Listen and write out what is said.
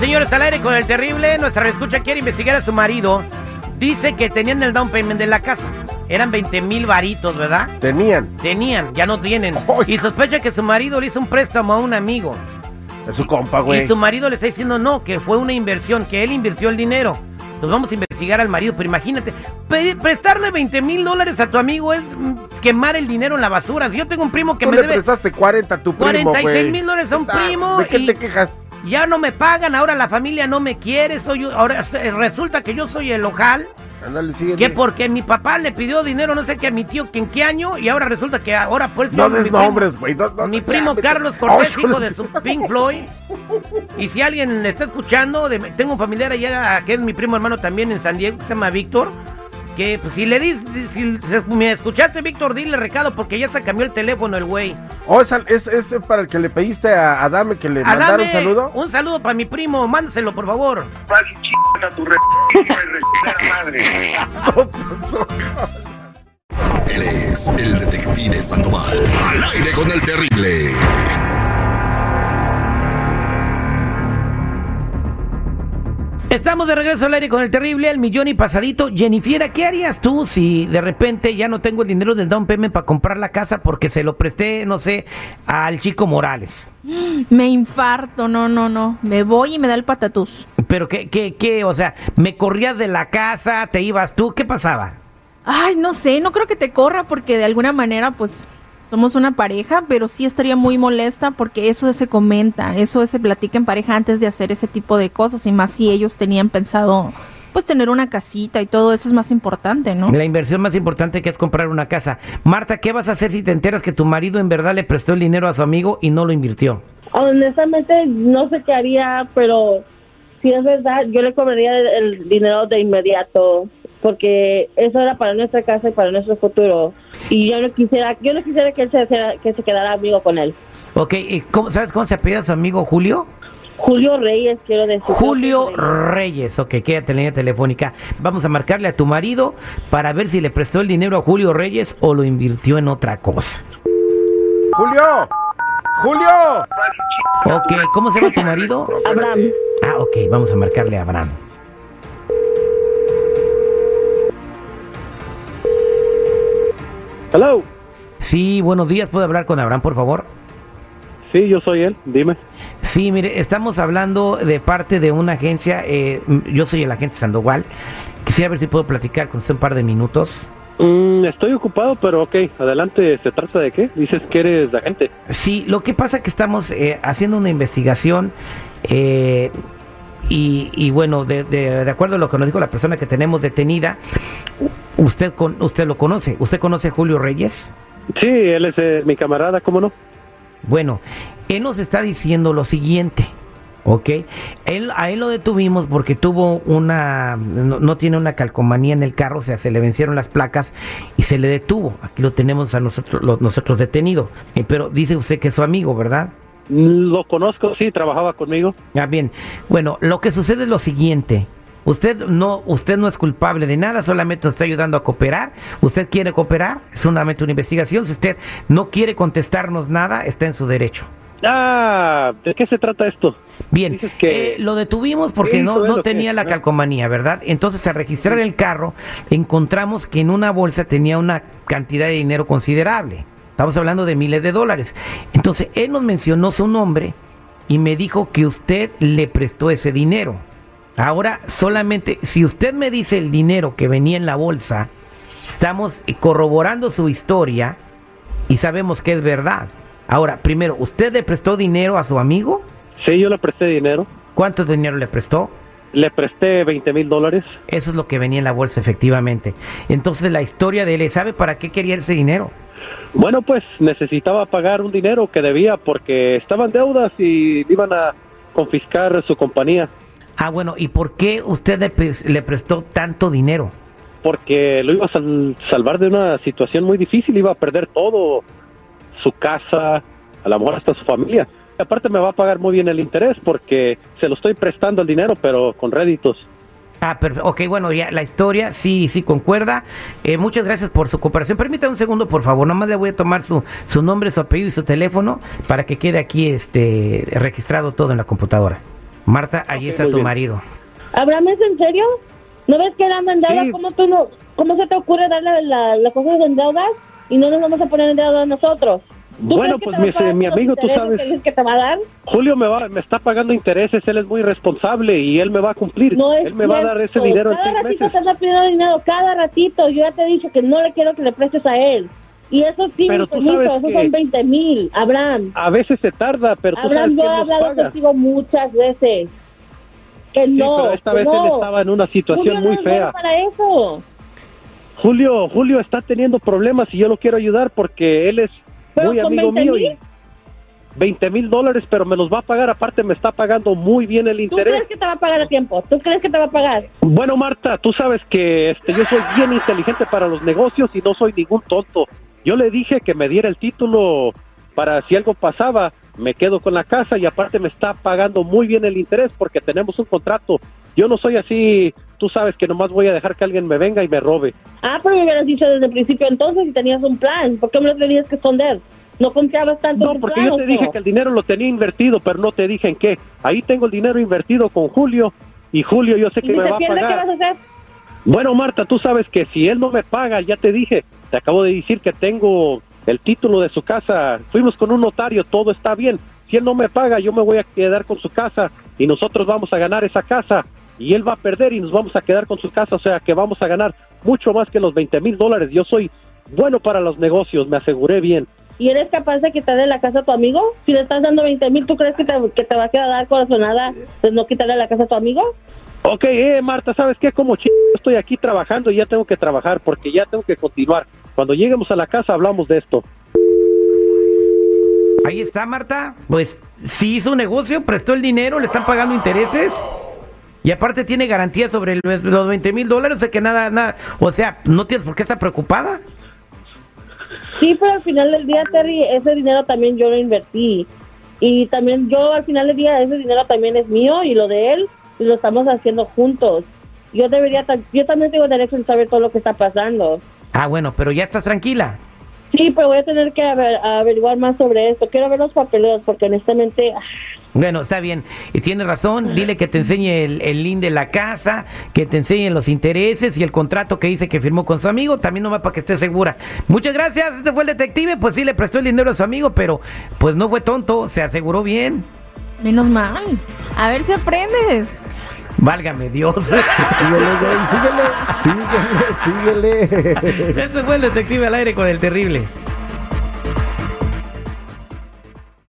Señores, al aire con el terrible, nuestra escucha quiere investigar a su marido. Dice que tenían el down payment de la casa. Eran 20 mil varitos, ¿verdad? Tenían. Tenían, ya no tienen. Ay. Y sospecha que su marido le hizo un préstamo a un amigo. Es su compa, güey. Y su marido le está diciendo no, que fue una inversión, que él invirtió el dinero. Entonces vamos a investigar al marido, pero imagínate, prestarle 20 mil dólares a tu amigo es quemar el dinero en la basura. Si yo tengo un primo que Tú me le debe prestaste 40 a tu primo, 46 güey. mil dólares a un primo ¿De qué y- te quejas? Ya no me pagan, ahora la familia no me quiere, soy ahora resulta que yo soy el local, sigue. que porque mi papá le pidió dinero, no sé qué a mi tío, que en qué año, y ahora resulta que ahora pues No des nombres, güey. No, no, mi primo ya. Carlos Cortés, hijo de su Pink Floyd. Y si alguien le está escuchando, de- tengo un familiar allá que es mi primo hermano también en San Diego, que se llama Víctor. Que pues, si le dis, si me escuchaste, Víctor, dile recado porque ya se cambió el teléfono el güey. Oh, es, es, es para el que le pediste a Adame que le mandara un saludo. Un saludo para mi primo, mándaselo por favor. Vas y a tu re... madre. Él es el detective Sandoval. Al aire con el terrible. Estamos de regreso al aire con el terrible al millón y pasadito. Jennifer, ¿qué harías tú si de repente ya no tengo el dinero del down payment para comprar la casa porque se lo presté, no sé, al chico Morales? Me infarto, no, no, no. Me voy y me da el patatús. Pero qué, qué, qué, o sea, me corrías de la casa, te ibas tú, ¿qué pasaba? Ay, no sé, no creo que te corra porque de alguna manera, pues, somos una pareja, pero sí estaría muy molesta porque eso se comenta, eso se platica en pareja antes de hacer ese tipo de cosas y más si ellos tenían pensado, pues, tener una casita y todo eso es más importante, ¿no? La inversión más importante que es comprar una casa. Marta, ¿qué vas a hacer si te enteras que tu marido en verdad le prestó el dinero a su amigo y no lo invirtió? Honestamente, no sé qué haría, pero si es verdad, yo le cobraría el, el dinero de inmediato, porque eso era para nuestra casa y para nuestro futuro. Y yo no quisiera, yo no quisiera que él se, que se quedara amigo con él. Ok, ¿y cómo- ¿sabes cómo se apellida su amigo Julio? Julio Reyes, quiero decir. Julio Reyes. Reyes, ok, quédate en línea telefónica. Vamos a marcarle a tu marido para ver si le prestó el dinero a Julio Reyes o lo invirtió en otra cosa. ¡Julio! ¡Julio! Ok, ¿cómo se llama tu marido? Abraham. Ah, ok, vamos a marcarle a Abraham. Hello. Sí, buenos días, ¿puedo hablar con Abraham, por favor? Sí, yo soy él. Dime. Sí, mire, estamos hablando de parte de una agencia, eh, yo soy el agente Sandoval. Quisiera ver si puedo platicar con usted un par de minutos. Mm, estoy ocupado, pero ok. Adelante. ¿Se trata de qué? Dices que eres agente. Sí, lo que pasa es que estamos eh, haciendo una investigación eh, y, y bueno, de, de- de acuerdo a lo que nos dijo la persona que tenemos detenida, usted con, usted lo conoce, ¿usted conoce a Julio Reyes? Sí, él es eh, mi camarada, ¿cómo no? Bueno, él nos está diciendo lo siguiente, ¿ok? Él, a él lo detuvimos porque tuvo una, no, no tiene una calcomanía en el carro, o sea, se le vencieron las placas y se le detuvo. Aquí lo tenemos a nosotros, nosotros detenido. Eh, pero dice usted que es su amigo, ¿verdad? Lo conozco, sí, trabajaba conmigo. Ah, bien. Bueno, lo que sucede es lo siguiente. Usted no, usted no es culpable de nada, solamente nos está ayudando a cooperar. Usted quiere cooperar, es solamente una investigación. Si usted no quiere contestarnos nada, está en su derecho. Ah, ¿de qué se trata esto? Bien, que- eh, lo detuvimos porque ¿Qué no, tenía la calcomanía, ¿verdad? Entonces, al registrar el carro, encontramos que en una bolsa tenía una cantidad de dinero considerable. Estamos hablando de miles de dólares. Entonces, él nos mencionó su nombre y me dijo que usted le prestó ese dinero. Ahora, solamente, si usted me dice el dinero que venía en la bolsa, estamos corroborando su historia y sabemos que es verdad. Ahora, primero, ¿usted le prestó dinero a su amigo? Sí, yo le presté dinero. ¿Cuánto dinero le prestó? Le presté 20 mil dólares. Eso es lo que venía en la bolsa, efectivamente. Entonces, la historia de él, ¿sabe para qué quería ese dinero? Bueno, pues necesitaba pagar un dinero que debía porque estaban deudas y iban a confiscar su compañía. Ah, bueno, ¿y por qué usted le, pres- le prestó tanto dinero? Porque lo iba a sal- salvar de una situación muy difícil. Iba a perder todo, su casa, a lo mejor hasta su familia. Y aparte me va a pagar muy bien el interés porque se lo estoy prestando el dinero, pero con réditos. Ah, perfecto. Ok, bueno, ya la historia sí, sí concuerda. Eh, muchas gracias por su cooperación. Permítame un segundo, por favor. Nomás le voy a tomar su, su nombre, su apellido y su teléfono para que quede aquí este registrado todo en la computadora. Marta, ahí Ok, está tu bien. marido. Abraham, ¿es en serio? ¿No ves que en deuda? Sí. ¿Cómo, tú no, ¿Cómo se te ocurre darle la, las cosas en deudas y no nos vamos a poner en deuda nosotros? ¿Tú Bueno, pues, mi- amigo, tú sabes. que te va a dar? Julio me va, me está pagando intereses, él es muy responsable y él me va a cumplir. No es él me va a dar ese cierto. en Cada seis ratito meses. te anda pidiendo dinero, cada ratito. Yo ya te he dicho que no le quiero que le prestes a él. Y eso sí, Pero tú sabes esos que- son 20 mil, Abraham. A veces se tarda, pero tú Abraham, sabes yo he hablado contigo muchas veces. Que Sí, no, pero esta que vez no. él estaba en una situación Julio muy no fea. para eso. Julio, Julio está teniendo problemas y yo lo quiero ayudar porque él es muy amigo 20 mío y 20 mil dólares, pero me los va a pagar. Aparte, me está pagando muy bien el ¿tú interés. crees que te va a pagar a tiempo? ¿Tú crees que te va a pagar? Bueno, Marta, tú sabes que este, yo soy bien inteligente para los negocios y no soy ningún tonto. Yo le dije que me diera el título para si algo pasaba, me quedo con la casa y aparte me está pagando muy bien el interés porque tenemos un contrato. Yo no soy así, tú sabes que nomás voy a dejar que alguien me venga y me robe. Ah, pero me hubieras dicho desde el principio entonces si tenías un plan. ¿Por qué me lo tenías que esconder? ¿No confiabas tanto No, porque plan, yo te dije no? que el dinero lo tenía invertido, pero no te dije en qué. Ahí tengo el dinero invertido con Julio y Julio yo sé ¿Y que si me va a pierde, qué pagar. vas a hacer? Bueno, Marta, tú sabes que si él no me paga, ya te dije, te acabo de decir que tengo el título de su casa, fuimos con un notario, todo está bien. Si él no me paga, yo me voy a quedar con su casa y nosotros vamos a ganar esa casa y él va a perder y nos vamos a quedar con su casa, o sea que vamos a ganar mucho más que los 20 mil dólares. Yo soy bueno para los negocios, me aseguré bien. ¿Y eres capaz de quitarle la casa a tu amigo? Si le estás dando 20 mil, ¿tú crees que te, va a quedar corazonada de no quitarle la casa a tu amigo? Ok, eh, Marta, ¿sabes qué? Como ch... estoy aquí trabajando y ya tengo que trabajar porque ya tengo que continuar. Cuando lleguemos a la casa hablamos de esto. Ahí está, Marta. Pues sí hizo un negocio, prestó el dinero, le están pagando intereses. Y aparte tiene garantía sobre el- los 20 mil dólares, o sea que nada, nada. O sea, no tienes por qué estar preocupada. Sí, pero al final del día, Terry, ese dinero también yo lo invertí. Y también yo al final del día, ese dinero también es mío y lo de él, lo estamos haciendo juntos. Yo debería, yo también tengo derecho en saber todo lo que está pasando. Ah, bueno, pero ya estás tranquila. Sí, pero voy a tener que aver- averiguar más sobre esto. Quiero ver los papeleos porque honestamente, ah, Bueno, está bien. Y tiene razón. Dile que te enseñe el, el link de la casa, que te enseñe los intereses y el contrato que dice que firmó con su amigo. También nomás para que esté segura. Muchas gracias. Este fue el detective. Pues sí, le prestó el dinero a su amigo, pero pues no fue tonto. Se aseguró bien. Menos mal. A ver si aprendes. Válgame Dios. Síguele, síguele, síguele, síguele. este fue el detective al aire con el terrible.